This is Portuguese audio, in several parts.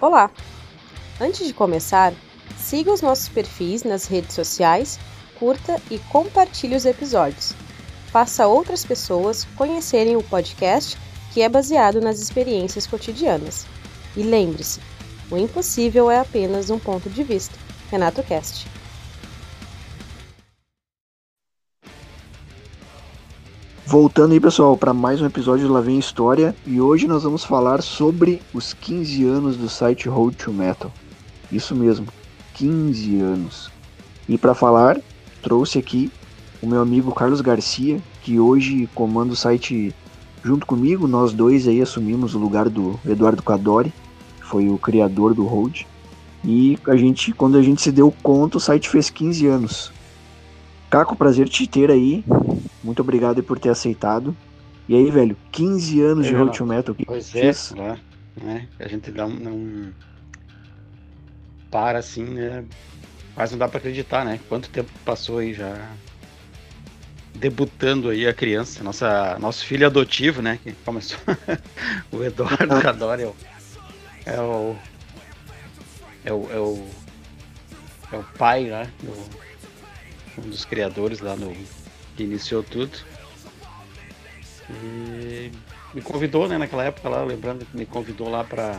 Olá! Antes de começar, siga os nossos perfis nas redes sociais, curta e compartilhe os episódios. Faça outras pessoas conhecerem o podcast que é baseado nas experiências cotidianas. E lembre-se, o impossível é apenas um ponto de vista. Renato Cast. Voltando aí, pessoal, para mais um episódio do Lá História e hoje nós vamos falar sobre os 15 anos do site Road to Metal. Isso mesmo, 15 anos. E para falar, trouxe aqui o meu amigo Carlos Garcia, que hoje comanda o site junto comigo. Nós dois aí assumimos o lugar do Eduardo Cadori, que foi o criador do Road. E a gente, quando a gente se deu conta, o site fez 15 anos. Caco, prazer te ter aí. Muito obrigado por ter aceitado. E aí, velho, 15 anos de Road to Metal. Que pois é, lá, né? A gente não, não para assim, né? Quase não dá para acreditar, né? Quanto tempo passou aí já debutando aí a criança, nossa, nosso filho adotivo, né? Que começou o Eduardo Cadore é o, é o é o, é o, é o pai né? Do, um dos criadores lá no que iniciou tudo. E me convidou, né, naquela época lá, lembrando que me convidou lá para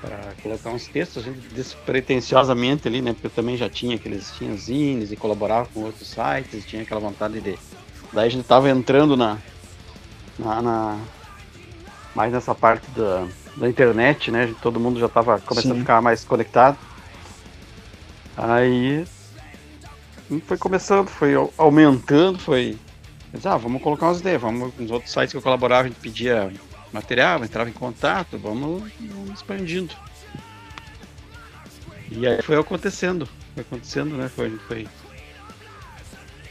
para colocar uns textos, despretensiosamente ali, né? Porque eu também já tinha aqueles zines e colaborava com outros sites, tinha aquela vontade de. Daí a gente tava entrando na. na, na mais nessa parte da, da internet, né? Todo mundo já tava começando Sim. a ficar mais conectado. Aí foi começando, foi aumentando, foi. ah, vamos colocar umas ideias, vamos nos outros sites que eu colaborava, a gente pedia material, entrava em contato, vamos, vamos expandindo. E aí foi acontecendo, foi acontecendo, né? Foi, foi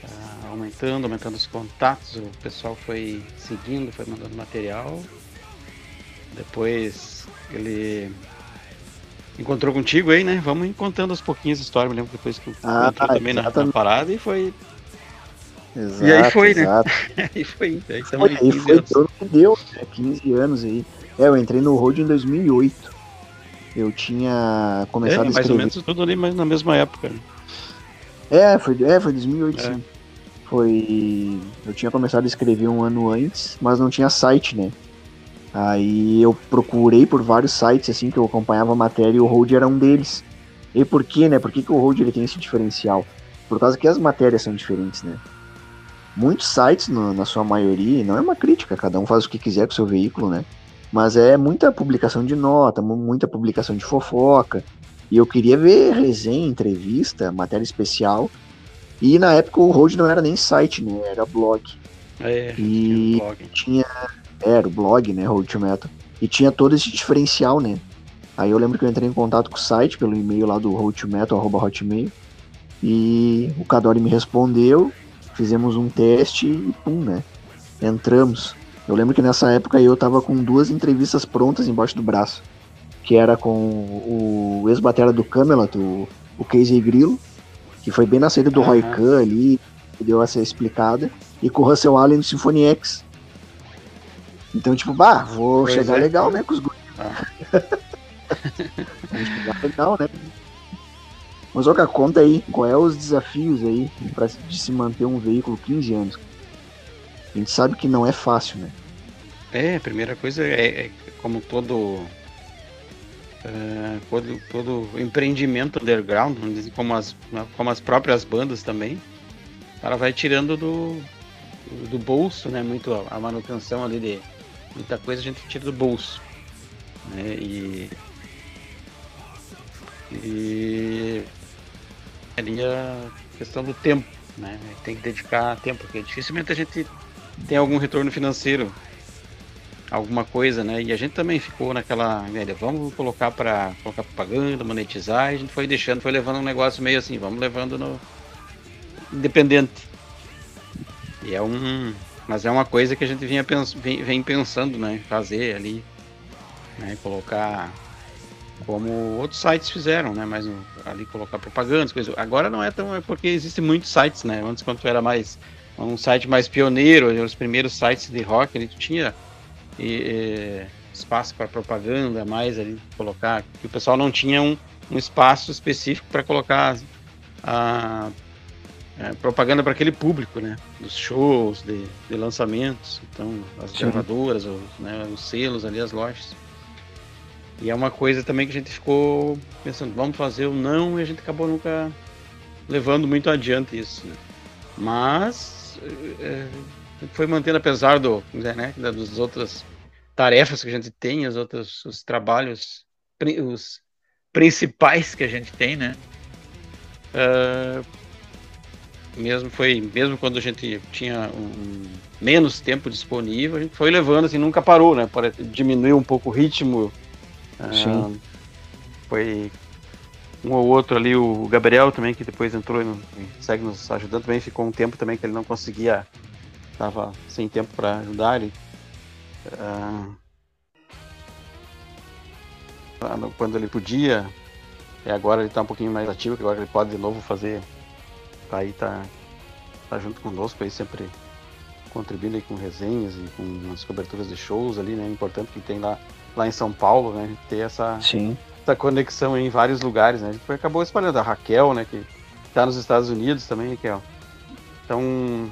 uh, aumentando, aumentando os contatos, o pessoal foi seguindo, foi mandando material. Depois ele encontrou contigo aí, né? Vamos contando aos pouquinhos a história. Me lembro depois que ah, entrou também na, na, parada e foi Exato, e aí foi, né? exato. né? aí foi, aí, foi, aí foi tudo que deu, né? 15 anos aí. É, eu entrei no Road em 2008. Eu tinha começado é, a escrever. mais ou menos tudo ali mas na mesma época. Né? É, foi, é, foi 2008, é. sim. Foi. Eu tinha começado a escrever um ano antes, mas não tinha site, né? Aí eu procurei por vários sites assim que eu acompanhava a matéria e o Road era um deles. E por quê, né? Por que, que o Road ele tem esse diferencial? Por causa que as matérias são diferentes, né? muitos sites, no, na sua maioria, não é uma crítica, cada um faz o que quiser com o seu veículo, né? Mas é muita publicação de nota, muita publicação de fofoca. E eu queria ver resenha, entrevista, matéria especial. E na época o Road não era nem site, né? Era blog. É, e tinha, blog. tinha Era o blog, né? Road to Metal. E tinha todo esse diferencial, né? Aí eu lembro que eu entrei em contato com o site pelo e-mail lá do Road to Metal, arroba hotmail. E o Cadori me respondeu fizemos um teste e pum, né? Entramos. Eu lembro que nessa época eu tava com duas entrevistas prontas embaixo do braço. Que era com o ex-batera do Camelot, o, o Casey Grillo, que foi bem na saída do uhum. Roy Khan ali, que deu essa explicada, e com o Russell Allen do Symphony X. Então, tipo, bah, vou pois chegar é. legal, né, com os ah. Vou chegar legal, né? Mas, Oca, conta aí, qual é os desafios aí para de se manter um veículo 15 anos? A gente sabe que não é fácil, né? É, a primeira coisa é, é como todo, uh, todo, todo empreendimento underground, como as, como as próprias bandas também, ela vai tirando do, do bolso, né? Muito a manutenção ali de muita coisa a gente tira do bolso. Né? E, e ali a questão do tempo, né? Tem que dedicar tempo, porque dificilmente a gente tem algum retorno financeiro, alguma coisa, né? E a gente também ficou naquela, vamos colocar para colocar propaganda, monetizar, e a gente foi deixando, foi levando um negócio meio assim, vamos levando no independente. E é um, mas é uma coisa que a gente vinha pens... vem pensando, né, fazer ali, né, colocar como outros sites fizeram, né? Mas ali colocar propagandas, coisas. Agora não é tão é porque existem muitos sites, né? Antes quando era mais um site mais pioneiro, os primeiros sites de rock, ele tinha e, e, espaço para propaganda mais ali, colocar, que o pessoal não tinha um, um espaço específico para colocar a propaganda para aquele público, né? Dos shows, de, de lançamentos, então as Sim. gravadoras, os, né, os selos ali, as lojas. E é uma coisa também que a gente ficou pensando, vamos fazer ou não, e a gente acabou nunca levando muito adiante isso. Né? Mas é, foi mantendo apesar do, né, das outras tarefas que a gente tem, os outros os trabalhos, os principais que a gente tem, né? Uh, mesmo foi mesmo quando a gente tinha um, menos tempo disponível, a gente foi levando assim, nunca parou, né? Para diminuir um pouco o ritmo Sim. foi um ou outro ali, o Gabriel também, que depois entrou e segue nos ajudando também, ficou um tempo também que ele não conseguia, estava sem tempo para ajudar ele. Uh, quando ele podia, e agora ele está um pouquinho mais ativo, que agora ele pode de novo fazer, tá aí tá, tá junto conosco aí sempre contribuindo aí com resenhas e com as coberturas de shows ali, né? Importante que tem lá lá em São Paulo, né? Ter essa, Sim. essa conexão em vários lugares, né? A gente acabou espalhando a Raquel, né? Que tá nos Estados Unidos também, Raquel. Então.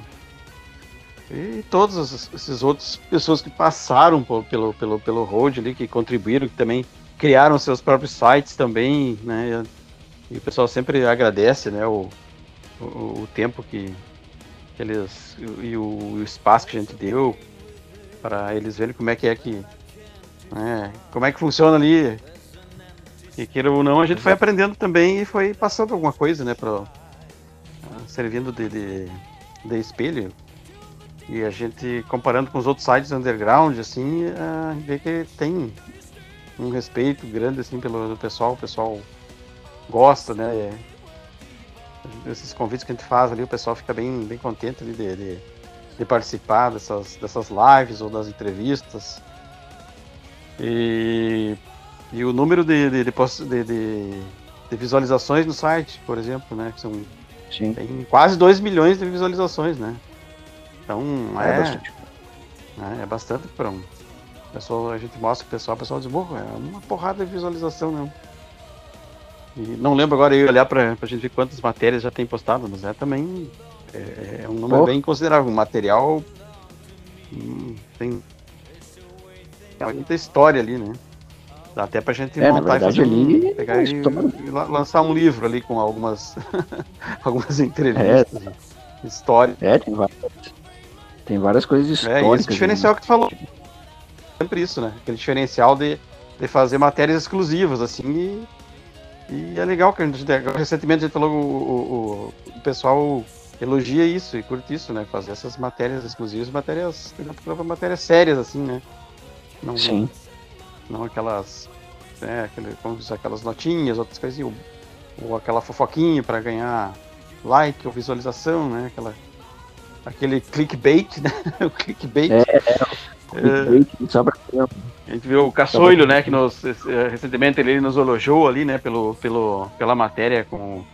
E todas essas outras pessoas que passaram pelo, pelo, pelo road ali, que contribuíram, que também criaram seus próprios sites também, né? E o pessoal sempre agradece, né? O, o, o tempo que, que eles. E o, o espaço que a gente deu para eles verem como é que é que é, como é que funciona ali. E queira ou não, a gente foi aprendendo também e foi passando alguma coisa, né? Pra, ah, servindo de, de, de espelho. E a gente, comparando com os outros sites underground, assim, a gente vê que tem um respeito grande, assim, pelo pessoal. O pessoal gosta, né? É, esses convites que a gente faz ali, o pessoal fica bem, bem contente ali de, de, de participar dessas, dessas lives ou das entrevistas. E, e o número de, de, de, de, visualizações no site, por exemplo, né? Que são Sim. Tem quase 2 milhões de visualizações, né? Então é, é bastante, é, é bastante para um. Pessoal, a gente mostra o pessoal, o pessoal diz, é uma porrada de visualização, né? E não lembro agora eu olhar para a gente ver quantas matérias já tem postado, mas é também é, é um número oh. bem considerável. O material hum, tem muita história ali, né? Dá até pra gente é, montar verdade, e fazer ali, pegar é e, e, lançar um livro ali com algumas, algumas entrevistas, é, história. É, tem várias, tem várias coisas históricas. É, esse diferencial que tu falou. Sempre isso, né? Aquele diferencial de, de fazer matérias exclusivas, assim, e, e é legal que a gente, recentemente a gente falou, o, o, o pessoal elogia isso e curte isso, né? Fazer essas matérias exclusivas, matérias, matérias sérias, assim, né? Não, Sim. Não, aquelas. Né, aquele, como diz, aquelas notinhas, outras coisas, ou, ou aquela fofoquinha para ganhar like ou visualização, né? Aquela, aquele clickbait, né? o clickbait. É, é, clickbait é. A gente viu o Caçoilho, né? Que nos, eh, recentemente ele nos elogiou ali, né? Pelo, pelo, pela matéria com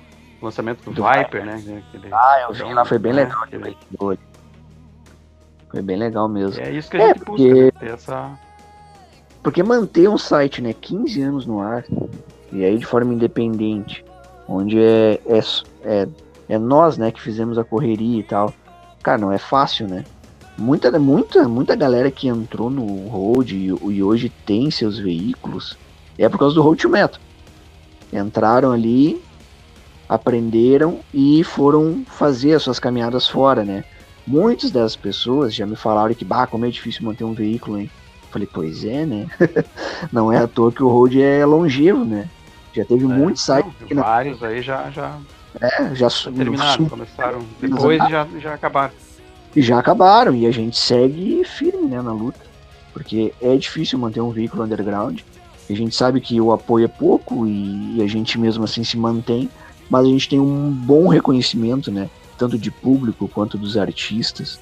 o lançamento do, do Viper, Viper, né? Ah, eu vi lá, foi bem né, legal. Aquele... Foi bem legal mesmo. É isso que a é, gente porque... busca, né? essa porque manter um site, né, 15 anos no ar, e aí de forma independente, onde é, é, é, é nós, né, que fizemos a correria e tal, cara, não é fácil, né? Muita, muita, muita galera que entrou no Road e, e hoje tem seus veículos é por causa do Road to Metal. Entraram ali, aprenderam e foram fazer as suas caminhadas fora, né? Muitas das pessoas já me falaram que, bah, como é difícil manter um veículo, hein? Falei, pois é, né? não é à toa que o Road é longevo, né? Já teve é, muitos sites. Não, vários aí já, já, é, já, terminaram, começaram. Depois já, já acabaram. Já acabaram, e a gente segue firme né, na luta. Porque é difícil manter um veículo underground. A gente sabe que o apoio é pouco e, e a gente mesmo assim se mantém, mas a gente tem um bom reconhecimento, né? Tanto de público quanto dos artistas.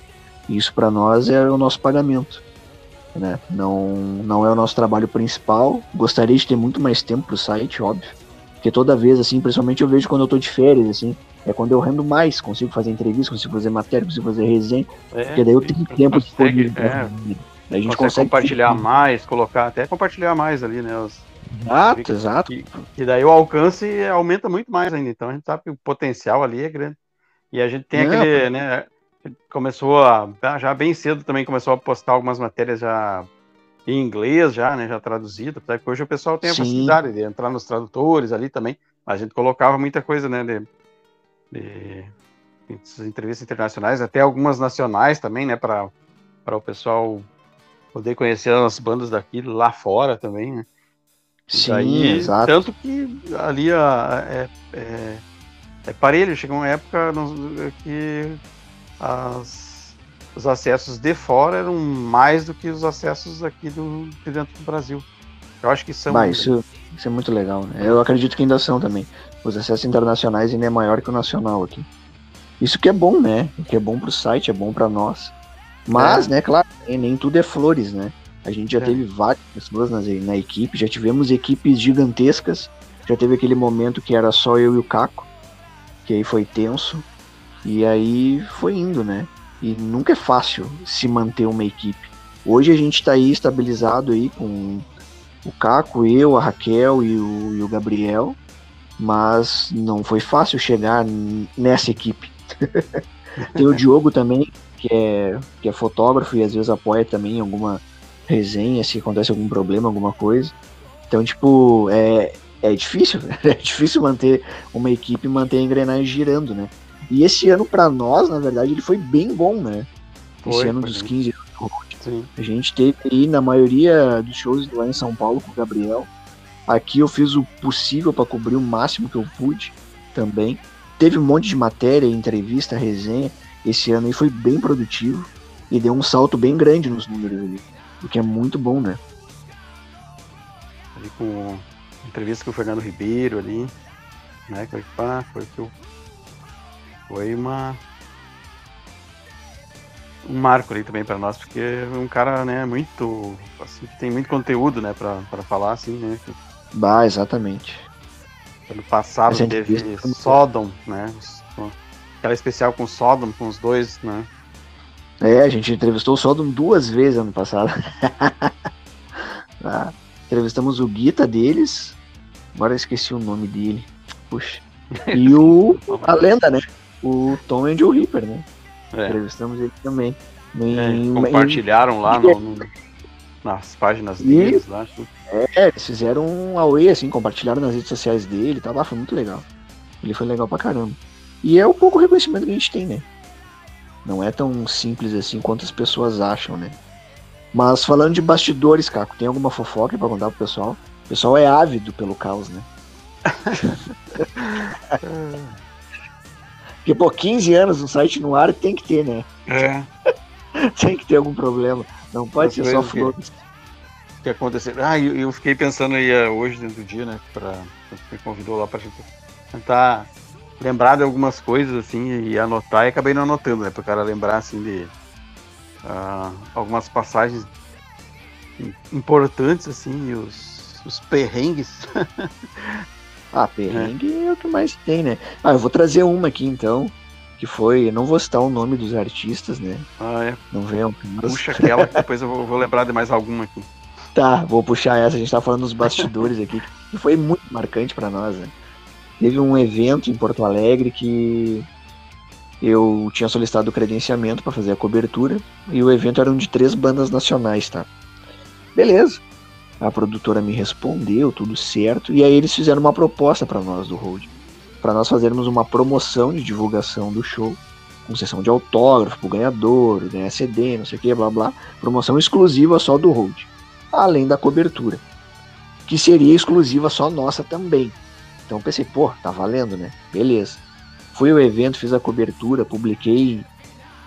E isso para nós é o nosso pagamento. Né? Não, não é o nosso trabalho principal. Gostaria de ter muito mais tempo pro site, óbvio. Porque toda vez, assim, principalmente eu vejo quando eu tô de férias, assim, é quando eu rendo mais, consigo fazer entrevista, consigo fazer matéria, consigo fazer resenha. É, porque daí eu tenho tempo consegue, é, a gente consegue, consegue compartilhar mais, colocar até compartilhar mais ali, né? Os, exato, exato. E, e, daí o alcance aumenta muito mais ainda. Então a gente sabe que o potencial ali é grande. E a gente tem Não, aquele, né? Começou a, já bem cedo também começou a postar algumas matérias já em inglês já, né, já traduzido, até que hoje o pessoal tem a Sim. facilidade de entrar nos tradutores ali também. A gente colocava muita coisa, né, de, de, de entrevistas internacionais, até algumas nacionais também, né, para o pessoal poder conhecer as bandas daqui lá fora também, né. Sim, Daí, exato. Tanto que ali a, é, é, é parelho, chegou uma época que as os acessos de fora eram mais do que os acessos aqui do, de dentro do Brasil. Eu acho que são. Bah, isso, isso é muito legal, né? Eu acredito que ainda são também. Os acessos internacionais ainda é maior que o nacional aqui. Isso que é bom, né? Que é bom pro site, é bom para nós. Mas, é. né, claro, nem tudo é flores, né? A gente já é. teve várias pessoas na, na equipe, já tivemos equipes gigantescas. Já teve aquele momento que era só eu e o Caco, que aí foi tenso. E aí foi indo, né? E nunca é fácil se manter uma equipe. Hoje a gente está aí estabilizado aí com o Caco, eu, a Raquel e o, e o Gabriel, mas não foi fácil chegar nessa equipe. Tem o Diogo também, que é, que é fotógrafo e às vezes apoia também alguma resenha, se acontece algum problema, alguma coisa. Então, tipo, é, é difícil, é difícil manter uma equipe manter a engrenagem girando, né? E esse ano, para nós, na verdade, ele foi bem bom, né? Foi, esse ano dos 15 anos do Road. A gente teve aí na maioria dos shows lá em São Paulo com o Gabriel. Aqui eu fiz o possível para cobrir o máximo que eu pude também. Teve um monte de matéria, entrevista, resenha. Esse ano aí foi bem produtivo e deu um salto bem grande nos números ali. O que é muito bom, né? Ali com entrevista com o Fernando Ribeiro ali, né? Foi, pá, foi que eu foi uma um marco ali também para nós, porque é um cara, né, muito assim, tem muito conteúdo, né, para falar assim, né. Bah, exatamente. Ano passado teve Sodom, né? Aquela especial com Sodom, com os dois, né? É, a gente entrevistou o Sodom duas vezes ano passado. ah, entrevistamos o Guita deles. Agora eu esqueci o nome dele. Puxa. E o. a lenda, né? O Tom and Joe Reaper, né? É. Entrevistamos ele também. É, compartilharam lá no, no, nas páginas deles, lá. É, eles fizeram um away, assim, compartilharam nas redes sociais dele, tá lá, foi muito legal. Ele foi legal pra caramba. E é o pouco reconhecimento que a gente tem, né? Não é tão simples assim quanto as pessoas acham, né? Mas falando de bastidores, Caco, tem alguma fofoca pra contar pro pessoal? O pessoal é ávido pelo caos, né? Porque, pô, 15 anos um site no ar tem que ter, né? É. tem que ter algum problema. Não pode ser só flores. O que aconteceu? Ah, eu, eu, fiquei pensando aí uh, hoje dentro do dia, né? Pra, me convidou lá pra gente tentar lembrar de algumas coisas, assim, e anotar, e acabei não anotando, né? Para o cara lembrar, assim, de uh, algumas passagens importantes, assim, e os, os perrengues Ah, perrengue é. é o que mais tem, né? Ah, eu vou trazer uma aqui então, que foi, não vou citar o nome dos artistas, né? Ah, é. Não venham. Puxa aquela que depois eu vou, vou, lembrar de mais alguma aqui. Tá, vou puxar essa, a gente tá falando dos bastidores aqui, que foi muito marcante para nós, né? Teve um evento em Porto Alegre que eu tinha solicitado o credenciamento para fazer a cobertura e o evento era um de três bandas nacionais, tá? Beleza a produtora me respondeu, tudo certo, e aí eles fizeram uma proposta para nós do Road, para nós fazermos uma promoção de divulgação do show, com sessão de autógrafo pro ganhador, ganhar CD, não sei o que, blá blá, promoção exclusiva só do Road, além da cobertura, que seria exclusiva só nossa também. Então pensei, pô, tá valendo, né? Beleza. Fui ao evento, fiz a cobertura, publiquei.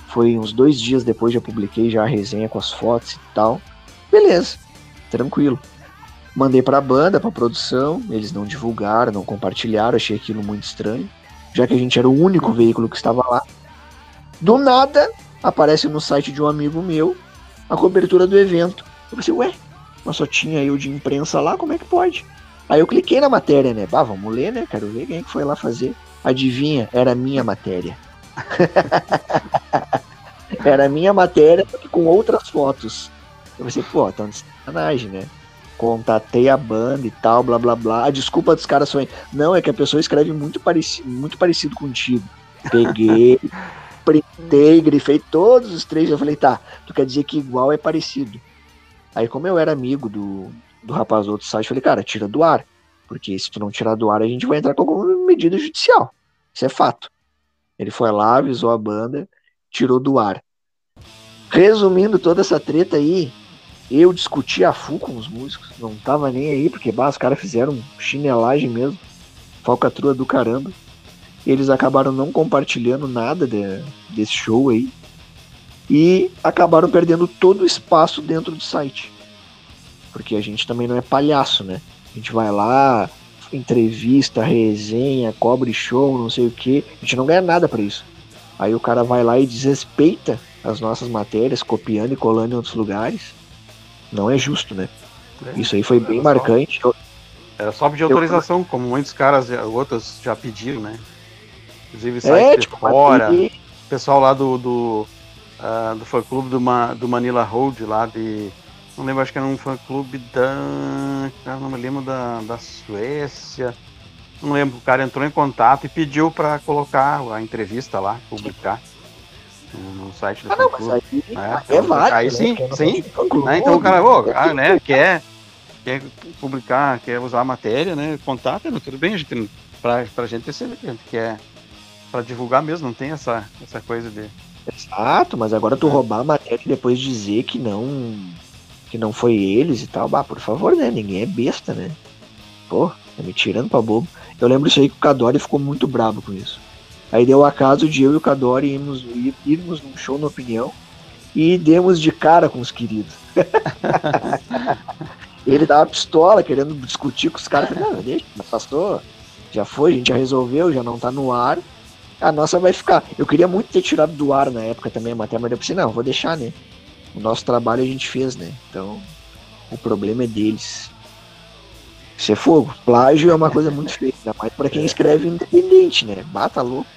Foi uns dois dias depois já publiquei já a resenha com as fotos e tal. Beleza tranquilo. Mandei para a banda, para produção, eles não divulgaram, não compartilharam, achei aquilo muito estranho, já que a gente era o único veículo que estava lá. Do nada, aparece no site de um amigo meu a cobertura do evento. Eu pensei, ué, mas só tinha eu de imprensa lá, como é que pode? Aí eu cliquei na matéria, né? Bah, vamos ler, né? Quero ver quem é foi lá fazer. Adivinha, era a minha matéria. era a minha matéria com outras fotos. Eu pensei, pô, tão de sacanagem, né? Contatei a banda e tal, blá blá blá. A desculpa dos caras foi: não, é que a pessoa escreve muito parecido, muito parecido contigo. Peguei, printei, grifei todos os três. Eu falei, tá, tu quer dizer que igual é parecido. Aí, como eu era amigo do, do rapaz do outro site, eu falei, cara, tira do ar. Porque se tu não tirar do ar, a gente vai entrar com alguma medida judicial. Isso é fato. Ele foi lá, avisou a banda, tirou do ar. Resumindo toda essa treta aí, eu discuti a full com os músicos, não tava nem aí, porque bah, os caras fizeram chinelagem mesmo, falcatrua do caramba. Eles acabaram não compartilhando nada de, desse show aí e acabaram perdendo todo o espaço dentro do site. Porque a gente também não é palhaço, né? A gente vai lá, entrevista, resenha, cobre show, não sei o que. A gente não ganha nada para isso. Aí o cara vai lá e desrespeita as nossas matérias, copiando e colando em outros lugares. Não é justo, né? É, isso aí foi bem marcante. Só, era só pedir autorização, eu, como muitos caras, outros já pediram, né? Inclusive sai é, tipo, fora. O pessoal lá do, do, uh, do fã clube do, Ma, do Manila Road, lá de. Não lembro, acho que era um fã clube da. Cara, não me lembro da, da Suécia. Não lembro, o cara entrou em contato e pediu para colocar a entrevista lá, publicar no site do ah, não, mas aí, é, é válido. Aí né? sim, sim. Né? Então o cara, oh, ah, né, quer, quer publicar, quer usar a matéria, né? Contata, né, tudo bem, a gente, pra, pra gente receber, a gente quer pra divulgar mesmo, não tem essa, essa coisa de. Exato, mas agora tu roubar a matéria e depois dizer que não. que não foi eles e tal, bah, por favor, né? Ninguém é besta, né? Pô, tá me tirando pra bobo. Eu lembro isso aí que o Cadori ficou muito brabo com isso. Aí deu o acaso de eu e o Cadori irmos, irmos num show na opinião e demos de cara com os queridos. Ele dava pistola querendo discutir com os caras. Não, deixa, passou, já foi, a gente já resolveu, já não tá no ar. A nossa vai ficar. Eu queria muito ter tirado do ar na época também a matéria, mas eu pensei, não, vou deixar, né? O nosso trabalho a gente fez, né? Então, o problema é deles. Isso é fogo. Plágio é uma coisa muito feia, ainda mais pra quem escreve independente, né? Bata louco.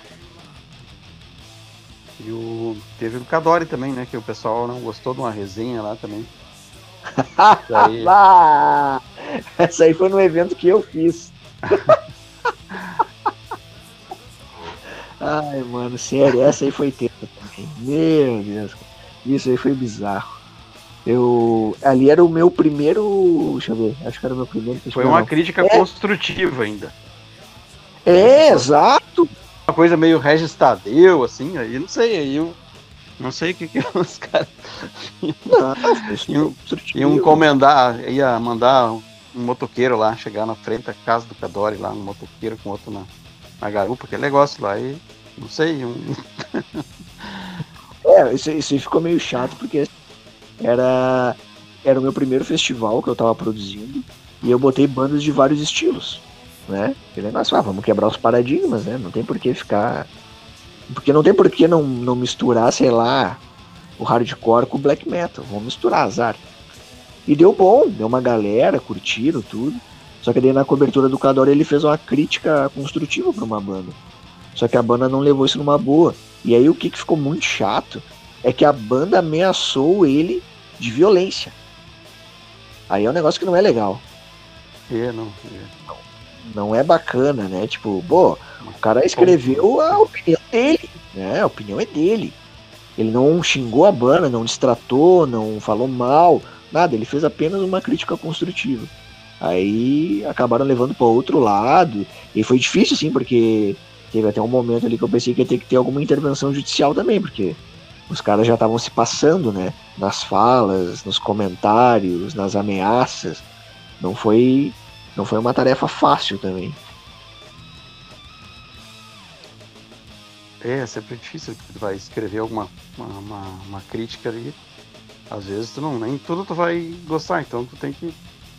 E o. Teve o Cadore também, né? Que o pessoal não gostou de uma resenha lá também. aí... Ah, essa aí foi no evento que eu fiz. Ai, mano, sério, essa aí foi tempo também. Meu Deus, isso aí foi bizarro. Eu. Ali era o meu primeiro. Deixa eu ver, acho que era o meu primeiro. Foi uma crítica é. construtiva ainda. É, exato uma coisa meio Regis Tadeu, assim, aí não sei, aí eu não sei o que, que os caras iam, iam encomendar, ia mandar um motoqueiro lá, chegar na frente da casa do Cadore lá, um motoqueiro com outro na, na garupa, aquele negócio lá, e não sei, um... É, isso, isso ficou meio chato, porque era, era o meu primeiro festival que eu tava produzindo, e eu botei bandas de vários estilos né? Aquele negócio, ah, vamos quebrar os paradigmas, né? Não tem por que ficar. Porque não tem por que não, não misturar, sei lá, o hardcore com o black metal. Vamos misturar azar. E deu bom, deu uma galera, curtiram tudo. Só que daí na cobertura do Cador ele fez uma crítica construtiva para uma banda. Só que a banda não levou isso numa boa. E aí o que, que ficou muito chato é que a banda ameaçou ele de violência. Aí é um negócio que não é legal. É, não. É não é bacana, né? Tipo, pô, o cara escreveu a opinião dele, né? A opinião é dele. Ele não xingou a banda, não distratou, não falou mal, nada. Ele fez apenas uma crítica construtiva. Aí acabaram levando para outro lado. E foi difícil, sim, porque teve até um momento ali que eu pensei que ia ter que ter alguma intervenção judicial também, porque os caras já estavam se passando, né? Nas falas, nos comentários, nas ameaças. Não foi não foi uma tarefa fácil também. É, é sempre difícil. Tu vai escrever alguma uma, uma, uma, crítica ali. Às vezes tu não, nem tudo tu vai gostar, então tu tem que.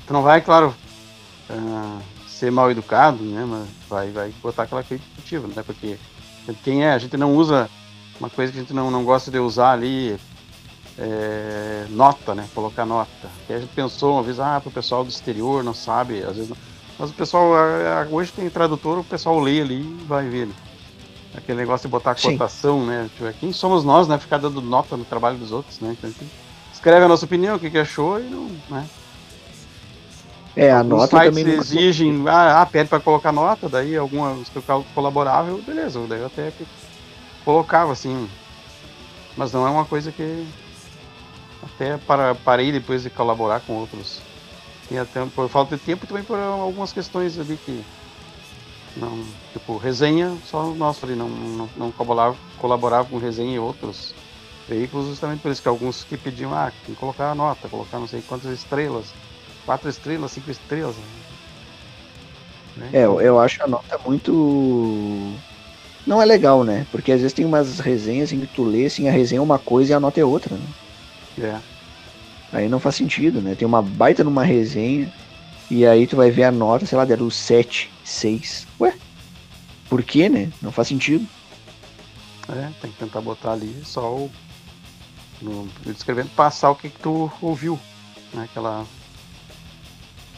Tu não vai, claro, uh, ser mal educado, né? Mas vai, vai botar aquela crítica né? Porque quem é, a gente não usa uma coisa que a gente não, não gosta de usar ali, é, nota, né? Colocar nota. Que a gente pensou uma vez, ah, para o pessoal do exterior não sabe, às vezes não. Mas o pessoal, hoje tem tradutor, o pessoal lê ali e vai ver. Né? Aquele negócio de botar cotação, Sim. né? Tipo, quem somos nós, né? Ficar dando nota no trabalho dos outros, né? Então, escreve a nossa opinião, o que, que achou e não. Né? É, a nota sites também nunca- exigem, ah, ah, pede para colocar nota, daí alguma eu, beleza, daí eu até colocava assim. Mas não é uma coisa que até para, parei depois de colaborar com outros. E até por falta de tempo e também por algumas questões ali que não, tipo, resenha, só o nosso ali não, não, não colaborava, colaborava com resenha em outros veículos, justamente por isso que alguns que pediam, ah, tem que colocar a nota, colocar não sei quantas estrelas, quatro estrelas, cinco estrelas. Né? É, eu, eu acho a nota muito. Não é legal, né? Porque às vezes tem umas resenhas em que tu lê assim, a resenha é uma coisa e a nota é outra, né? É. Aí não faz sentido, né? Tem uma baita numa resenha e aí tu vai ver a nota, sei lá, deram 7, 6. Ué? Por quê, né? Não faz sentido. É, tem que tentar botar ali só o. No, descrevendo, passar o que, que tu ouviu. Né? Aquela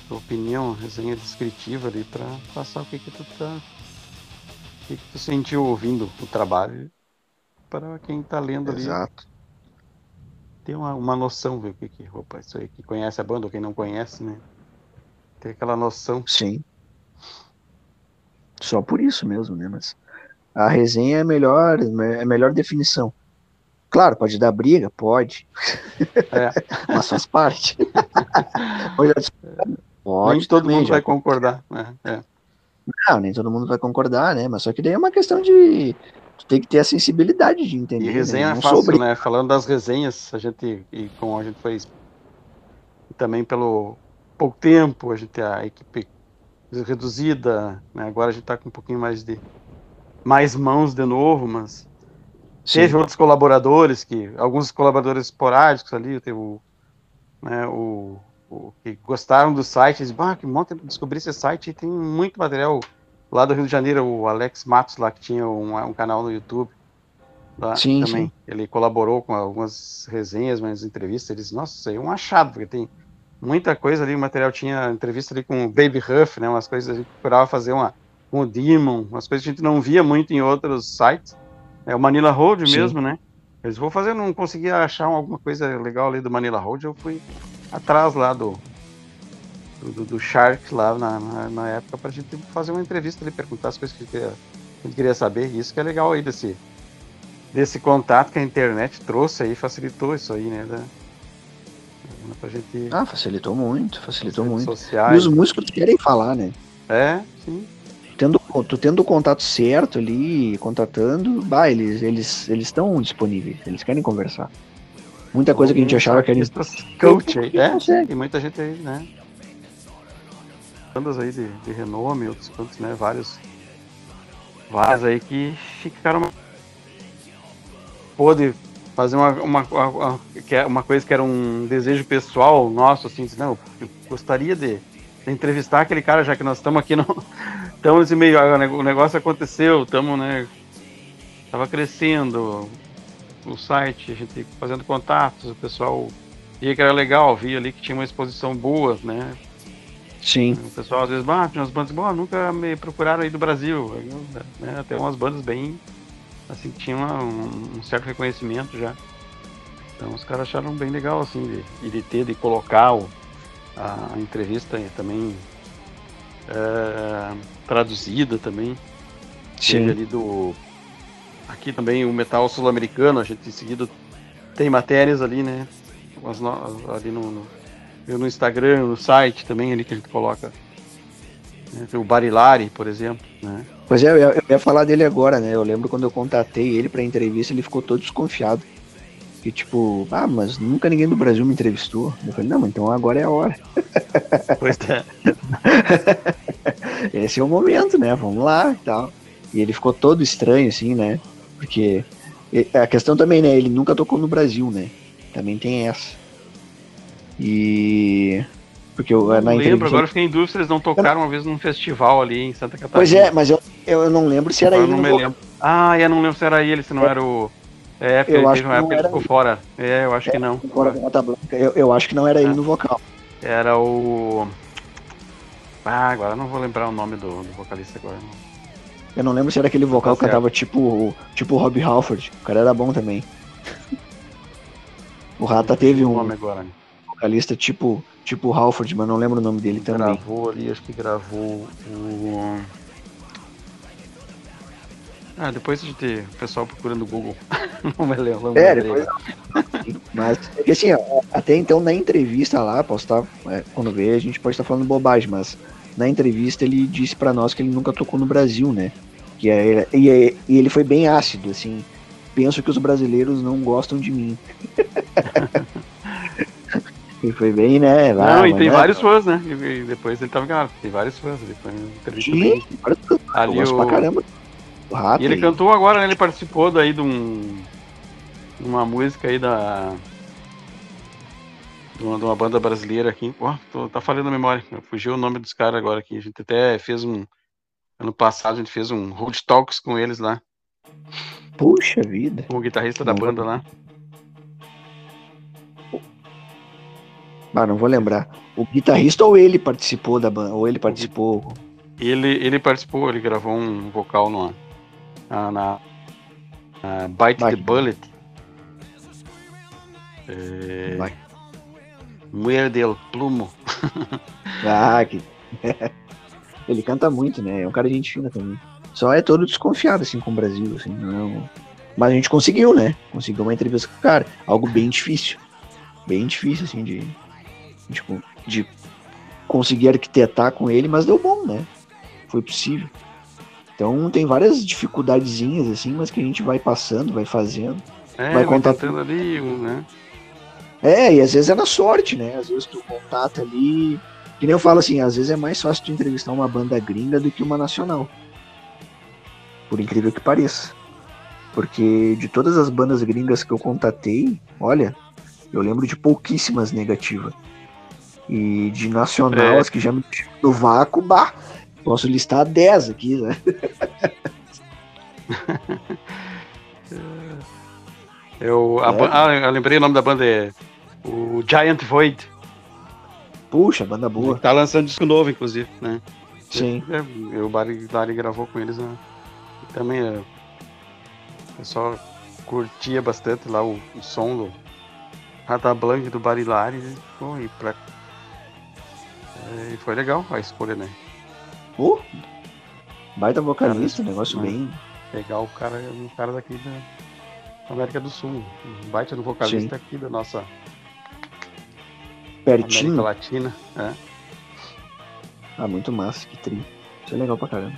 opinião, resenha descritiva ali pra passar o que, que tu tá. O que, que tu sentiu ouvindo o trabalho para quem tá lendo ali Exato. ter uma, uma noção, ver o que, que. Opa, isso aí que conhece a banda ou quem não conhece, né? Ter aquela noção. Sim. Só por isso mesmo, né? Mas a resenha é a melhor, é a melhor definição. Claro, pode dar briga, pode, É, mas faz parte. Pode, nem todo também, mundo vai concordar. né? É. Não, nem todo mundo vai concordar, né? Mas só que daí é uma questão de. Tu tem que ter a sensibilidade de entender. E né? resenha é Não fácil, sobre- né? Falando das resenhas, a gente, e como a gente fez também pelo pouco tempo, a gente a equipe reduzida, né? Agora a gente tá com um pouquinho mais de mais mãos de novo, mas Sim. teve outros colaboradores que alguns colaboradores esporádicos ali, teve o, né, o, o que gostaram do site, eles, bah, que monte descobri esse site e tem muito material lá do Rio de Janeiro, o Alex Matos lá que tinha um, um canal no YouTube lá Sim, também. sim. Ele colaborou com algumas resenhas, umas entrevistas, ele disse, nossa, isso aí é um achado, porque tem muita coisa ali, o material tinha entrevista ali com o Baby Huff, né, umas coisas a gente procurava fazer uma com o Demon, umas coisas que a gente não via muito em outros sites. É o Manila Road Sim. mesmo, né? Eles vou fazer, não conseguia achar alguma coisa legal ali do Manila Road, eu fui atrás lá do do, do Shark lá na, na, na época pra gente fazer uma entrevista ali, perguntar as coisas que a gente queria, a gente queria saber. E isso que é legal aí desse, desse contato que a internet trouxe aí, facilitou isso aí, né? Da, pra gente Ah, facilitou muito, facilitou muito. E sociais. os músicos querem falar, né? É, sim. Tendo, tu tendo o contato certo ali, contatando, bah, eles eles eles estão disponíveis, eles querem conversar. Muita coisa que a gente achava que era coach aí, é, Consegue. muita gente aí, né? Bandas aí de, de renome, outros cantos, né? Vários. Vários aí que ficaram. Pôde fazer uma, uma, uma, é uma coisa que era um desejo pessoal nosso, assim, disse, não, eu gostaria de, de entrevistar aquele cara, já que nós estamos aqui no. Estamos nesse meio, o negócio aconteceu, estamos, né? Tava crescendo, o site, a gente fazendo contatos, o pessoal via que era legal, via ali que tinha uma exposição boa, né? Sim. O pessoal às vezes, ah, tinha umas bandas, bom, nunca me procuraram aí do Brasil, né? Até umas bandas bem, assim, que tinham um, um certo reconhecimento já. Então os caras acharam bem legal, assim, de, e de ter, de colocar o, a, entrevista também é, traduzida também. Teve Sim. ali do. Aqui também o metal sul-americano, a gente em seguida tem matérias ali, né? As no- ali no, no, eu no Instagram, no site também ali que a gente coloca. né, tem O Barilari, por exemplo, né? Pois é, eu ia, eu ia falar dele agora, né? Eu lembro quando eu contatei ele pra entrevista, ele ficou todo desconfiado. Que tipo, ah, mas nunca ninguém do Brasil me entrevistou. Eu falei, não, então agora é a hora. Pois é. Esse é o momento, né? Vamos lá e tal. E ele ficou todo estranho, assim, né? Porque a questão também, né? Ele nunca tocou no Brasil, né? Também tem essa. E. Porque eu, Não na lembro, entrevista. agora eu fiquei em dúvida se eles não tocaram uma vez num festival ali em Santa Catarina. Pois é, mas eu, eu não lembro se era ele eu no não me lembro. Ah, eu não lembro se era ele, se não era o. É, porque Eu ele acho que época não ele era ficou fora. É, eu acho que não. Fora da Blanca. Eu, eu acho que não era ele Ah. no vocal. Era o. Ah, agora eu não vou lembrar o nome do, do vocalista agora. não. Eu não lembro se era aquele vocal Tá que cantava tipo, tipo o Rob Halford. O cara era bom também. O Rata teve um agora, né? vocalista tipo, tipo Halford, mas não lembro o nome dele também. Gravou ali, acho que gravou o. Ah, depois a gente. O pessoal procura no Google. não vai ler, não É, depois. Mas, assim, até então na entrevista lá, posso estar. é, quando ver, a gente pode estar falando bobagem, mas na entrevista ele disse pra nós que ele nunca tocou no Brasil, né? Que é, e, é- e ele foi bem ácido, assim. Penso que os brasileiros não gostam de mim. ele foi bem, né? lá, Não, e tem né, vários fãs, né? E e depois ele tava enganado. Tem vários fãs. Ele foi entrevista Sim, bem. Ali o- pra caramba. O E ele e- cantou agora, né? Ele participou daí de um. uma música aí da. De uma, de uma banda brasileira aqui. Ó, tá falhando a memória. Fugiu o nome dos caras agora aqui. A gente até fez um. Ano passado a gente fez um Road Talks com eles lá. Puxa vida. Com o guitarrista da Não. banda lá. Ah, não vou lembrar. O guitarrista ou ele participou da banda, ou ele participou. Ele, ele participou, ele gravou um vocal numa, na, na, na Bite the Bite. Bullet. É, Vai. Muerde el Plumo. Ah, que. ele canta muito, né? É um cara de gente fina também. Só é todo desconfiado, assim, com o Brasil, assim, não. Mas a gente conseguiu, né? Conseguiu uma entrevista com o cara. Algo bem difícil. Bem difícil, assim, de. De, de conseguir arquitetar com ele, mas deu bom, né? Foi possível. Então tem várias dificuldadezinhas, assim, mas que a gente vai passando, vai fazendo. É, Vai vai contar tentando ali, né? É, e às vezes é na sorte, né? Às vezes tu contata ali. Que nem eu falo assim, às vezes é mais fácil tu entrevistar uma banda gringa do que uma nacional. Por incrível que pareça. Porque de todas as bandas gringas que eu contatei, olha, eu lembro de pouquíssimas negativas. E de nacional, É. as que já me no vácuo, bah, posso listar 10 aqui, né? Eu, a É. ah, eu lembrei o nome da banda, é o Giant Void. Puxa, banda boa. Tá lançando disco novo, inclusive, né? Sim. É, o Bari, Bari gravou com eles né? Também é, o pessoal curtia bastante lá o, o som do Rata Blanc do Barilari. E, pô, e pra- é, e foi legal a escolha, né? Pô, baita vocalista, negócio é. bem. Pegar o cara, um cara daqui da América do Sul, um baita do vocalista aqui da nossa Pertinho. América Latina. né? Ah, muito massa, que tri. Isso é legal pra caramba.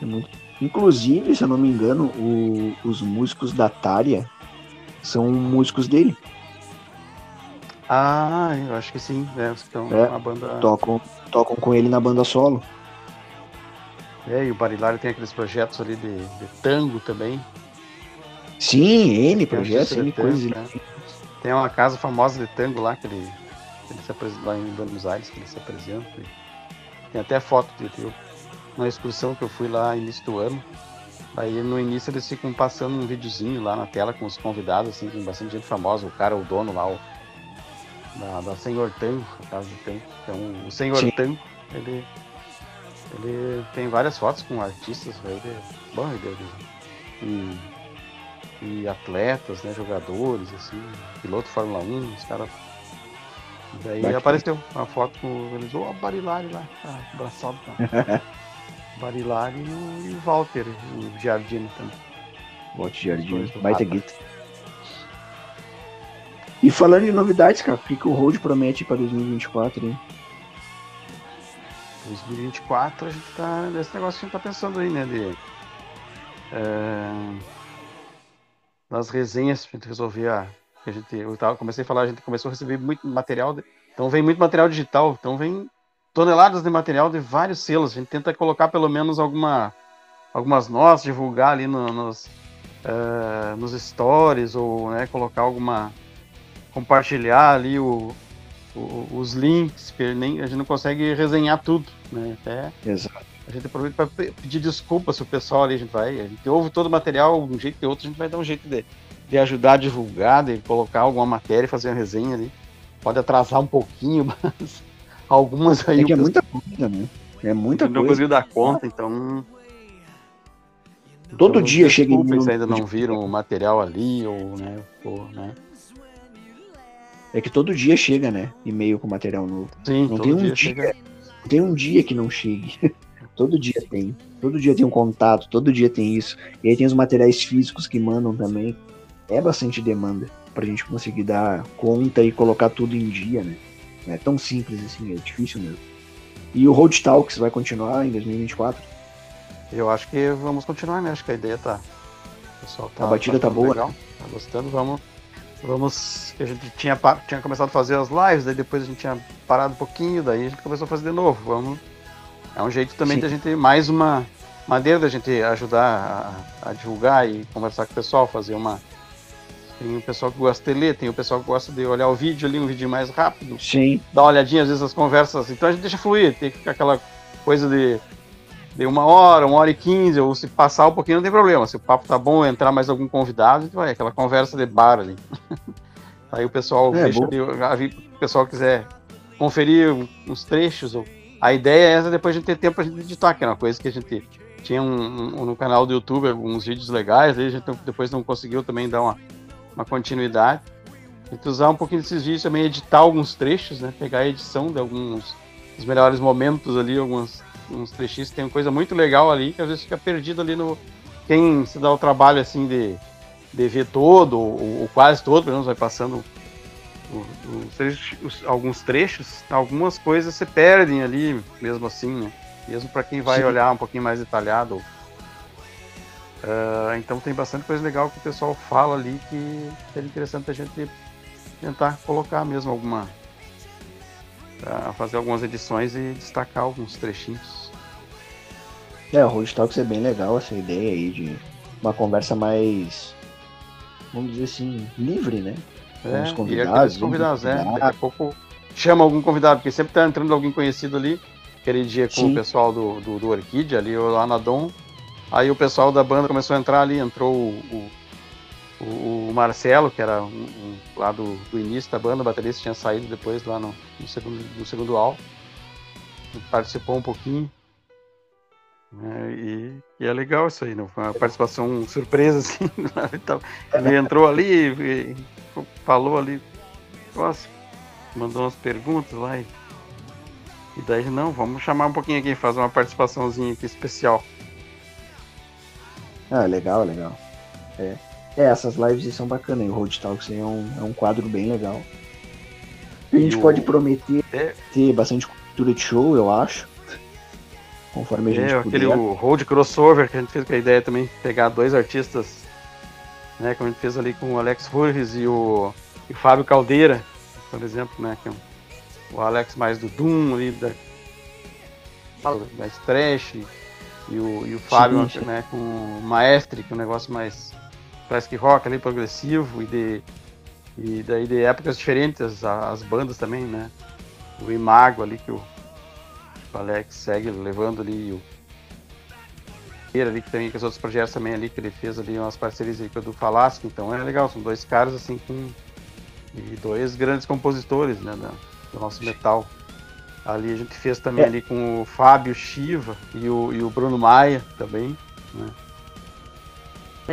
É muito... Inclusive, se eu não me engano, o- os músicos da Tária são músicos dele. Ah, eu acho que sim, né? Então, É, uma banda. Tocam, tocam com ele na banda solo. É, e o Barilari tem aqueles projetos ali de, de tango também. Sim, N projetos, N coisas. né? Tem uma casa famosa de tango lá que ele, que ele se apresenta lá em Buenos Aires, que ele se apresenta. Tem até foto dele. Eu, uma excursão que eu fui lá no início do ano. Aí no início eles ficam passando um videozinho lá na tela com os convidados, assim, com bastante gente famosa, o cara, o dono lá, o, da, da Senhor Tango, a casa do Tango. Então, o Senhor Sim. Tango, ele, ele tem várias fotos com artistas, ele é bom, ele, ele, e, e atletas, né, jogadores, assim, piloto de Fórmula 1, os caras. E Daí Bacana. apareceu uma foto com eles, ô, Barilari lá, ah, abraçado tá. Barilari e o, Walter, o Giardino também. Dois do baita guita. E falando em novidades, cara, o que, que o Road promete pra 2024, hein? 2024 a gente tá nesse negócio que a gente tá pensando aí, né? De, é, das resenhas, a gente resolver a. A gente, eu tava, comecei a falar, a gente começou a receber muito material. de- então vem muito material digital, então vem toneladas de material de vários selos. A gente tenta colocar pelo menos alguma, algumas notas, divulgar ali no- nos, é, nos stories, ou né, colocar alguma. compartilhar ali o, os links, nem, a gente não consegue resenhar tudo, né? Até Exato. A gente aproveita para pedir desculpas pro pessoal ali, a gente vai, a gente ouve todo o material de um jeito que outro, a gente vai dar um jeito de, de ajudar a divulgar, de colocar alguma matéria e fazer uma resenha ali. Pode atrasar um pouquinho, mas algumas aí É que é o muita coisa, né? É muita não coisa. conseguiu dar conta, então. Todo então, dia chega em se mim ainda não viram o material ali, ou, né, ou, né. é que todo dia chega, né? E-mail com material novo. Sim, Não todo tem um dia dia, chega. não tem um dia que não chegue. todo dia tem. Todo dia tem um contato, todo dia tem isso. E aí tem os materiais físicos que mandam também. É bastante demanda pra gente conseguir dar conta e colocar tudo em dia, né? Não é tão simples assim, é difícil mesmo. E o Road Talks vai continuar em 2024? Eu acho que vamos continuar, né? Acho que a ideia tá. Pessoal tá, A batida tá boa, Legal, tá gostando. Vamos. Vamos. A gente tinha, tinha começado a fazer as lives, daí depois a gente tinha parado um pouquinho, daí a gente começou a fazer de novo. Vamos. É um jeito também Sim. da gente. Mais uma maneira da gente ajudar a, a divulgar e conversar com o pessoal, fazer uma. Tem o pessoal que gosta de ler, tem o pessoal que gosta de olhar o vídeo ali, um vídeo mais rápido Sim, dar uma olhadinha às vezes nas conversas, então a gente deixa fluir, tem que ficar aquela coisa de, de uma hora, uma hora e quinze, ou se passar um pouquinho não tem problema, se o papo tá bom, entrar mais algum convidado, vai, aquela conversa de bar ali. Aí o pessoal É, deixa ali, o pessoal quiser conferir uns trechos, ou, a ideia é essa, depois a gente ter tempo pra gente editar, que é uma coisa que a gente tinha um, um- no canal do YouTube alguns vídeos legais, aí a gente depois não conseguiu também dar uma, uma continuidade. A gente usar um pouquinho desses vídeos também, editar alguns trechos, né? Pegar a edição de alguns dos melhores momentos ali, alguns uns trechinhos. Tem coisa muito legal ali que às vezes fica perdido ali no. Quem se dá o trabalho assim de, de ver todo, ou, ou quase todo, pelo menos vai passando os trechos- os- alguns trechos, algumas coisas se perdem ali, mesmo assim, né? Mesmo para quem vai Sim. olhar um pouquinho mais detalhado. Ah, então tem bastante coisa legal que o pessoal fala ali que seria interessante a gente tentar colocar mesmo alguma. pra fazer algumas edições e destacar alguns trechinhos. É, o Road Talks é bem legal essa ideia aí de uma conversa mais, vamos dizer assim, livre, né? Os É, e convidados, um convidados, é. convidado. Daqui a pouco chama algum convidado, porque sempre tá entrando alguém conhecido ali. Aquele dia com Sim. o pessoal do, do, do Orquídea ali, ou lá na Dom. Aí o pessoal da banda começou a entrar ali, entrou o, o, o- o Marcelo, que era um, um- lá do, do início da banda, o baterista tinha saído depois lá no, no segundo, no segundo álbum. Participou um pouquinho. É, e, e é legal isso aí, né? Foi uma participação surpresa, assim. Ele entrou ali, falou ali, nossa, mandou umas perguntas lá e, e daí, não, vamos chamar um pouquinho aqui, fazer uma participaçãozinha aqui especial. Ah, legal, legal. É. É, essas lives são bacanas, o Road Talks é um, é um quadro bem legal. A gente E o- pode prometer É. ter bastante cultura de show, eu acho. Conforme a gente É, aquele road crossover que a gente fez com a ideia também, pegar dois artistas, né, como a gente fez ali com o Alex Furres e o, e o Fábio Caldeira, por exemplo, né, que é um- o Alex mais do Doom ali, da, mais trash, e o, e o Fábio, sim. né, com o Maestre, que é um negócio mais classic rock ali, progressivo, e de e daí de épocas diferentes, as, as bandas também, né, o Imago ali, que o o Alex segue levando ali o Pereira ali que também com os outros projetos também ali que ele fez ali umas parcerias aí com o do Falasco, então é legal, são dois caras assim com e dois grandes compositores, né, da- do nosso metal. Ali a gente fez também É. ali com o Fábio Shiva e o, e o Bruno Maia também, né.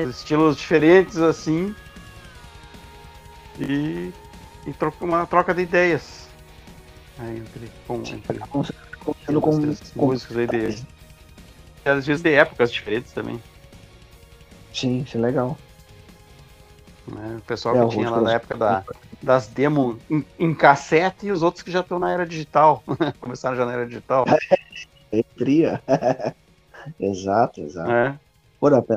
Estilos diferentes assim e, e troca, uma troca de ideias né, entre, com, entre Com, esses com- músicos aí de. Às vezes de épocas diferentes também. Sim, isso é legal. Né? O pessoal É, que tinha lá na época da, das demos em, em cassete e os outros que já estão na era digital. Começaram já na era digital. É tria. exato, exato. né? Pô, dá pra,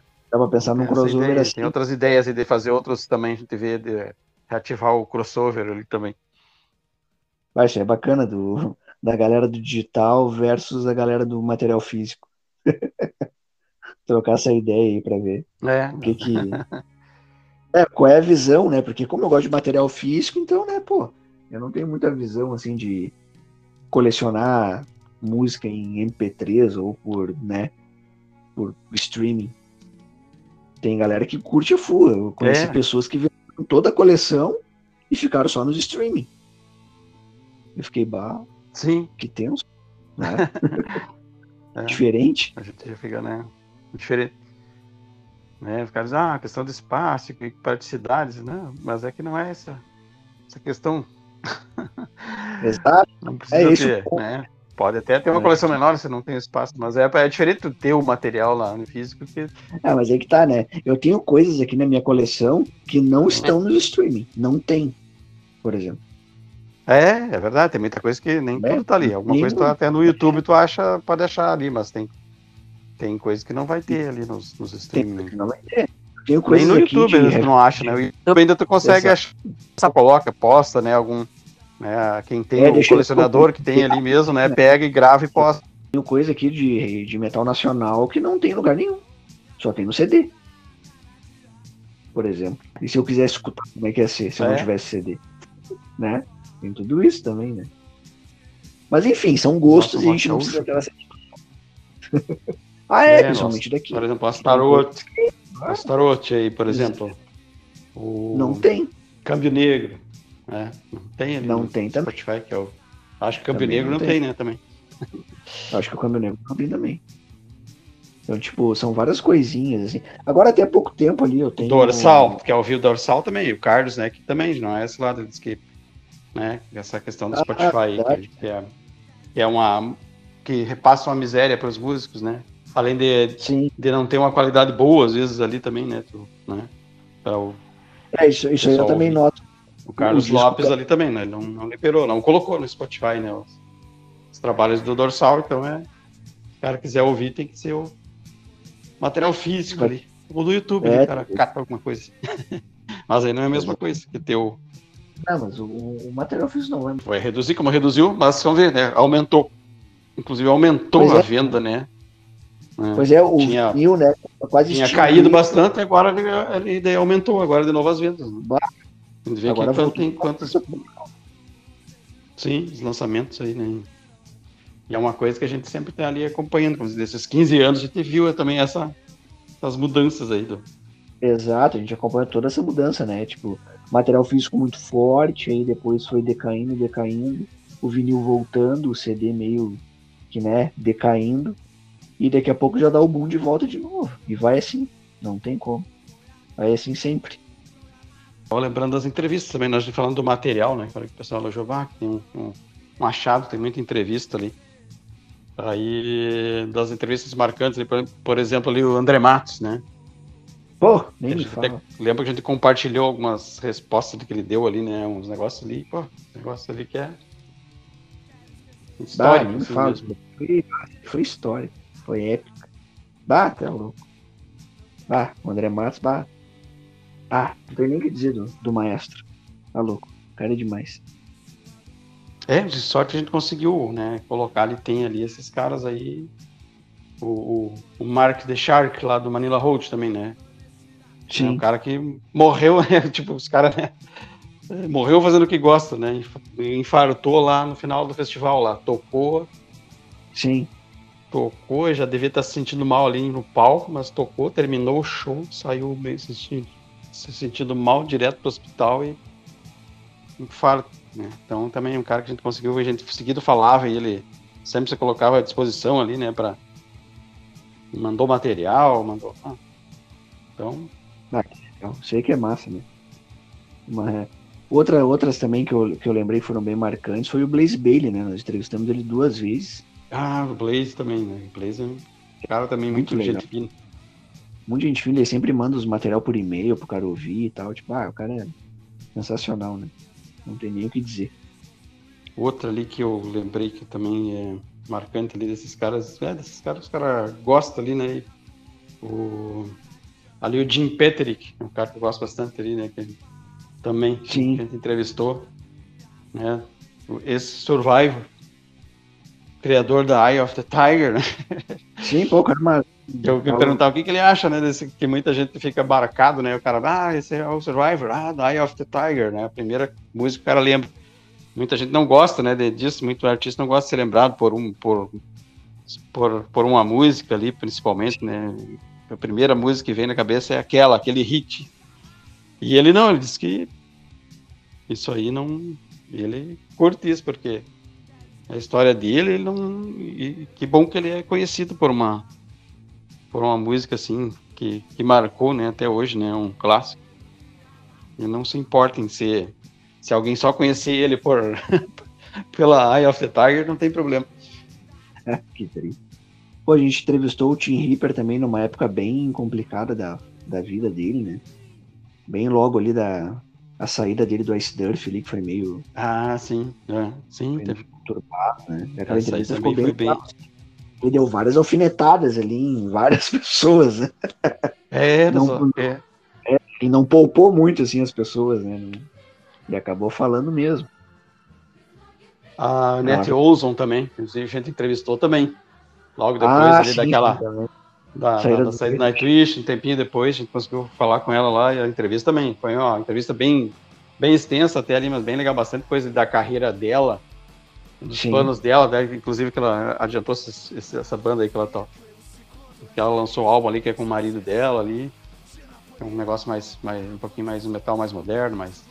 pensar num crossover ideia, assim. Tem outras ideias aí de fazer outros também, a gente vê de reativar o crossover ali também. Vai, é bacana do, da galera do digital versus a galera do material físico. Trocar essa ideia aí pra ver É, o que que. É, qual é a visão, né? Porque como eu gosto de material físico, então, né, pô, eu não tenho muita visão assim de colecionar música em MP3 ou por, né, por streaming. Tem galera que curte a full. Eu conheci É. pessoas que venderam toda a coleção e ficaram só nos streaming. Eu fiquei, bah, sim. que tenso, né? É. Diferente. A gente já fica, né? Diferente. Né? Caras dizem, ah, questão de espaço praticidades, né? Mas é que não é essa, essa questão. Exato. Não precisa É ter, o ponto. né? Pode até ter uma É. coleção menor se não tem espaço, mas é, é diferente tu ter o material lá no físico que Ah, mas aí que tá, né? Eu tenho coisas aqui na minha coleção que não estão no streaming. Não tem, por exemplo. É, é verdade, tem muita coisa que nem É, tudo tá ali. Alguma coisa tu, até no YouTube tu acha, pode achar ali, mas tem, tem coisa que não vai ter ali nos, nos Tem streaming. coisa que não vai ter. Eu tenho Nem no YouTube tu não acha, né? O YouTube ainda tu consegue Exato. achar, coloca, posta, né? Algum, né? Quem tem É, o deixa eu- colecionador que tem ali mesmo, né? Pega e grava e posta. Tenho coisa aqui de, de metal nacional que não tem em lugar nenhum. Só tem no CD. Por exemplo. E se eu quisesse escutar, como é que ia ser se eu não É. tivesse CD? Né? Tem tudo isso também, né? Mas enfim, são gostos Nossa, e a gente não nossa, precisa ter essa Ah, é, É, principalmente daqui. Por exemplo, as Tarot. As Tarot aí, por exemplo. O Não tem. Câmbio Negro. né? Não tem ali Não tem também. Spotify, que é o. Acho que Câmbio Também Negro não tem. tem, né? Também. Acho que o câmbio negro não tem também. Então, tipo, são várias coisinhas, assim. Agora, até pouco tempo ali, eu tenho. Dorsal, que é ouvir o Dorsal também, o Carlos, né, que também não é esse lado, diz que, né, essa questão do Ah, Spotify, verdade. que, é, que é uma, que repassa uma miséria para os músicos, né, além de, Sim, de não ter uma qualidade boa, às vezes, ali também, né, tu, né, o, é isso, isso eu também ouvir. noto. o Carlos Lopes ali também, né, ele não, não liberou, não colocou no Spotify, né, os, os trabalhos do Dorsal, então é, se o cara quiser ouvir, tem que ser o material físico ali, ou do YouTube, né, É, o cara? Cata alguma coisa. Mas aí não é a mesma coisa que ter o, Não, mas o, o material físico não é. Vai reduzir, como reduziu, mas vamos ver, né? Aumentou. Inclusive aumentou Pois a é. venda, né? É. Pois é, o Tinha- vinil, né? Quase Tinha caído bastante, agora ele, ele aumentou agora de novas vendas. Né? Gente vê Agora aqui tem quantos. Sim, os lançamentos aí, né? E é uma coisa que a gente sempre está ali acompanhando. Como desses 15 anos a gente viu também essa, essas mudanças aí. Do... Exato, a gente acompanha toda essa mudança, né? Tipo, material físico muito forte, aí depois foi decaindo, decaindo, o vinil voltando, o CD meio que, né, decaindo, e daqui a pouco já dá o boom de volta de novo. E vai assim, não tem como. Vai assim sempre. Lembrando das entrevistas também, nós falando do material, né? Que o pessoal elogiou, ah, tem um, um, um achado, tem muita entrevista ali. Aí, das entrevistas marcantes, por, por exemplo, ali o André Matos, né? Pô, nem me fala. lembra que a gente compartilhou algumas respostas que ele deu ali, né? Uns negócios ali, pô, negócio ali que é Bah, nem me assim fala. Foi, foi história. Foi épica. Bah, tá louco. Bah, o André Matos, bah. Ah, não tem nem o que dizer do, do maestro. Tá louco. Cara é demais. É, de sorte a gente conseguiu, né? Colocar ali, tem ali esses caras aí. O, o, o Mark The Shark lá do Manila Road também, né? É um cara que morreu, né? Tipo, os caras, né? É, Morreu fazendo o que gosta, né? Inf- Infartou lá no final do festival lá. Tocou, Sim. tocou, já devia estar se sentindo mal ali no palco, mas tocou, terminou o show, saiu meio se sentindo, se sentindo mal direto pro hospital e infarto. Né? Então também é um cara que a gente conseguiu, a gente seguido falava e ele sempre se colocava à disposição ali, né? Pra... Mandou material, mandou. Ah. Então. Sei que é massa, né? Mas. Outra, outras também que eu, que eu lembrei foram bem marcantes foi o Blaze Bailey, né? Nós entrevistamos ele duas vezes. ah, o Blaze também, né? O Blaze é um cara também muito, Muito gente fina. Muita gente fina, ele sempre manda os material por e-mail pro cara ouvir e tal. Tipo, ah, o cara é sensacional, né? Não tem nem o que dizer. Outra ali que eu lembrei que também é marcante ali desses caras, é, desses caras, os caras gostam ali, né? O, ali o Jim Peterick, um cara que eu gosto bastante ali, né? Que também Sim. que a gente entrevistou, né? Esse Survivor, criador da Eye of the Tiger, né? Sim, pô, cara é uma- Eu me perguntar o que, que ele acha, né? Desse, que muita gente fica baracado, né? O cara, ah, esse é o Survivor, ah, da Eye of the Tiger, né? A primeira música que o cara lembra. Muita gente não gosta, né, disso, muito artista não gosta de ser lembrado por um por, por, por uma música ali, principalmente, né? A primeira música que vem na cabeça é aquela, aquele hit. E ele não, ele disse que isso aí não. Ele curte isso, porque a história dele, ele não. E que bom que ele é conhecido por uma por uma música assim que, que marcou, né, até hoje, né, um clássico. E não se importa em ser Se alguém só conhecer ele por pela Eye of the Tiger, não tem problema. que triste. Pô, a gente entrevistou o Tim Ripper também numa época bem complicada da, da vida dele, né? Bem logo ali da a saída dele do Ice Durf ali, que foi meio. Ah, sim. É, sim, teve. Turbado, né? E aquela Essa entrevista ficou bem. bem. Ele deu várias alfinetadas ali em várias pessoas, né? É, Não, só- é. E não poupou muito, assim, as pessoas, né? E acabou falando mesmo. A Net Ah. Olson também, inclusive a gente entrevistou também. Logo depois ah, ali sim, daquela. também. da, Saída da, da do saída do Nightwish, um tempinho depois, a gente conseguiu falar com ela lá e a entrevista também. Foi uma entrevista bem, bem extensa até ali, mas bem legal, bastante coisa da carreira dela, dos Sim. planos dela, né, inclusive que ela adiantou esse- esse- essa banda aí que ela toca. Que ela lançou o álbum ali que é com o marido dela ali. É um negócio mais, mais um pouquinho mais um metal mais moderno, mas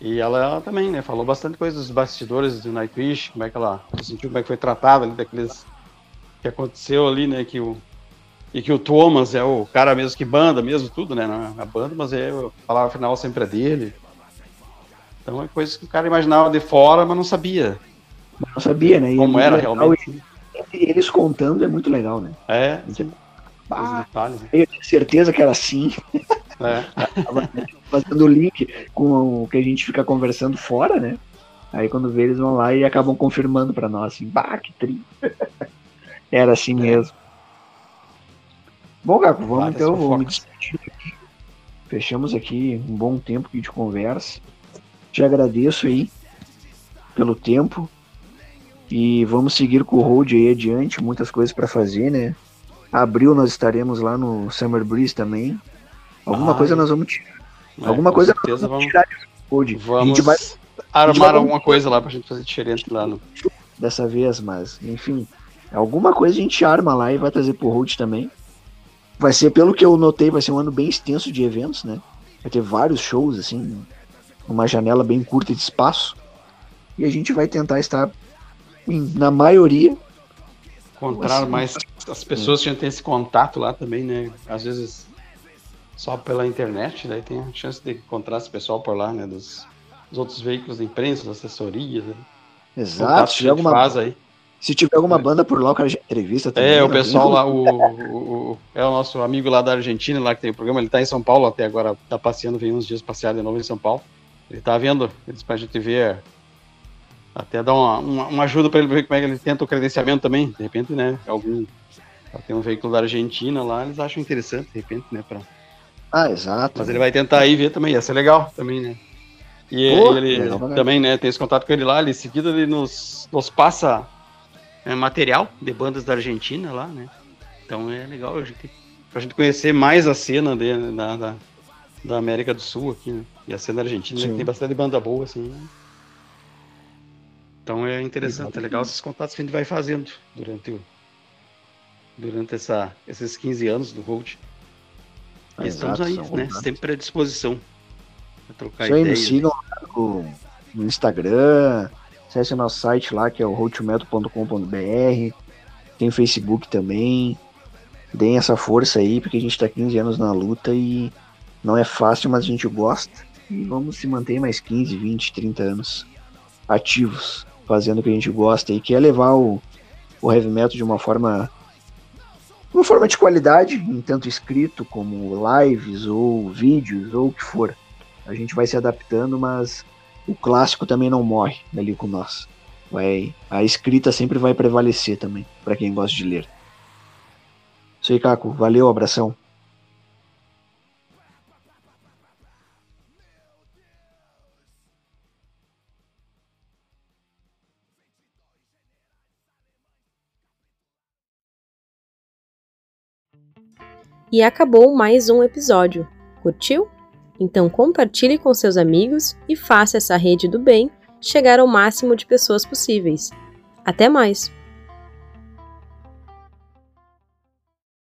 e ela também, né, falou bastante coisa dos bastidores do Nightwish, como é que ela se sentiu, como é que foi tratada ali daqueles que aconteceu ali, né, que o e que o Thomas é o cara mesmo que banda mesmo tudo, né, é a banda, mas é a palavra final sempre é dele. Então é coisa que o cara imaginava de fora, mas não sabia Não sabia, né? E é como era legal, realmente. e Eles contando é muito legal, né? É, sim, os Ah, detalhes. né? eu tinha certeza que era assim. É. fazendo o link com o que a gente fica conversando fora, né? Aí quando vê, eles vão lá e acabam confirmando pra nós, assim, bah, que tri. Era assim É. mesmo. Bom, Gaco, vamos Várias então, vamos. Fechamos aqui um bom tempo de conversa. Te agradeço aí pelo tempo. E vamos seguir com o road aí adiante, muitas coisas pra fazer, né? Abril nós estaremos lá no Summer Breeze também. Alguma Ai. coisa nós vamos tirar. É, Alguma coisa certeza vamos vamos, tirar desse road. vamos A gente vai armar vai- alguma coisa lá pra gente fazer diferente lá no. dessa vez, mas enfim, alguma coisa a gente arma lá e vai trazer pro Road também. Vai ser, pelo que eu notei, vai ser um ano bem extenso de eventos, né? Vai ter vários shows, assim, uma janela bem curta de espaço. E a gente vai tentar estar, em- na maioria, encontrar Assim, mais as pessoas gente tem esse contato lá também, né? Às vezes só pela internet, daí tem a chance de encontrar esse pessoal por lá, né? Dos, dos outros veículos de imprensa, das assessorias, né? exato. Tiver, alguma, faz aí. Se tiver alguma banda por lá, o cara já entrevista também. É, o né? pessoal lá, o, o- o- é o nosso amigo lá da Argentina, lá que tem o programa, ele tá em São Paulo até agora, tá passeando, vem uns dias passear de novo em São Paulo. Ele tá vendo, eles pra gente ver, até dar uma, uma, uma ajuda pra ele ver como é que ele tenta o credenciamento também, de repente, né, algum, tem um veículo da Argentina lá, eles acham interessante, de repente, né, pra, Ah, exato. mas ele vai tentar ir ver também, ia ser legal também, né. E Pô, ele legal também, né, tem esse contato com ele lá, ele em seguida ele nos, nos passa é, material de bandas da Argentina lá, né. Então é legal a gente, pra gente conhecer mais a cena de, da, da, da América do Sul aqui, né. E a cena argentina, né, tem bastante banda boa, assim. né. Então é interessante, é legal esses contatos que a gente vai fazendo durante o durante essa, esses 15 anos do Road. E estamos aí, né? contatos. Sempre à disposição. Pra trocar Isso aí, ideias. nos sigam lá no, no Instagram, acesse nosso site lá, que é o roadtometal.com.br, tem Facebook também, deem essa força aí, porque a gente tá 15 anos na luta e não é fácil, mas a gente gosta, e vamos se manter mais 15, 20, 30 anos ativos, fazendo o que a gente gosta e que é levar o, o heavy metal de uma forma uma forma de qualidade, em tanto escrito como lives ou vídeos ou o que for. A gente vai se adaptando, mas o clássico também não morre ali com nós. Vai, a escrita sempre vai prevalecer também, para quem gosta de ler. Isso aí, Caco. Valeu, abração. E acabou mais um episódio. Curtiu? Então compartilhe com seus amigos e faça essa rede do bem chegar ao máximo de pessoas possíveis. Até mais!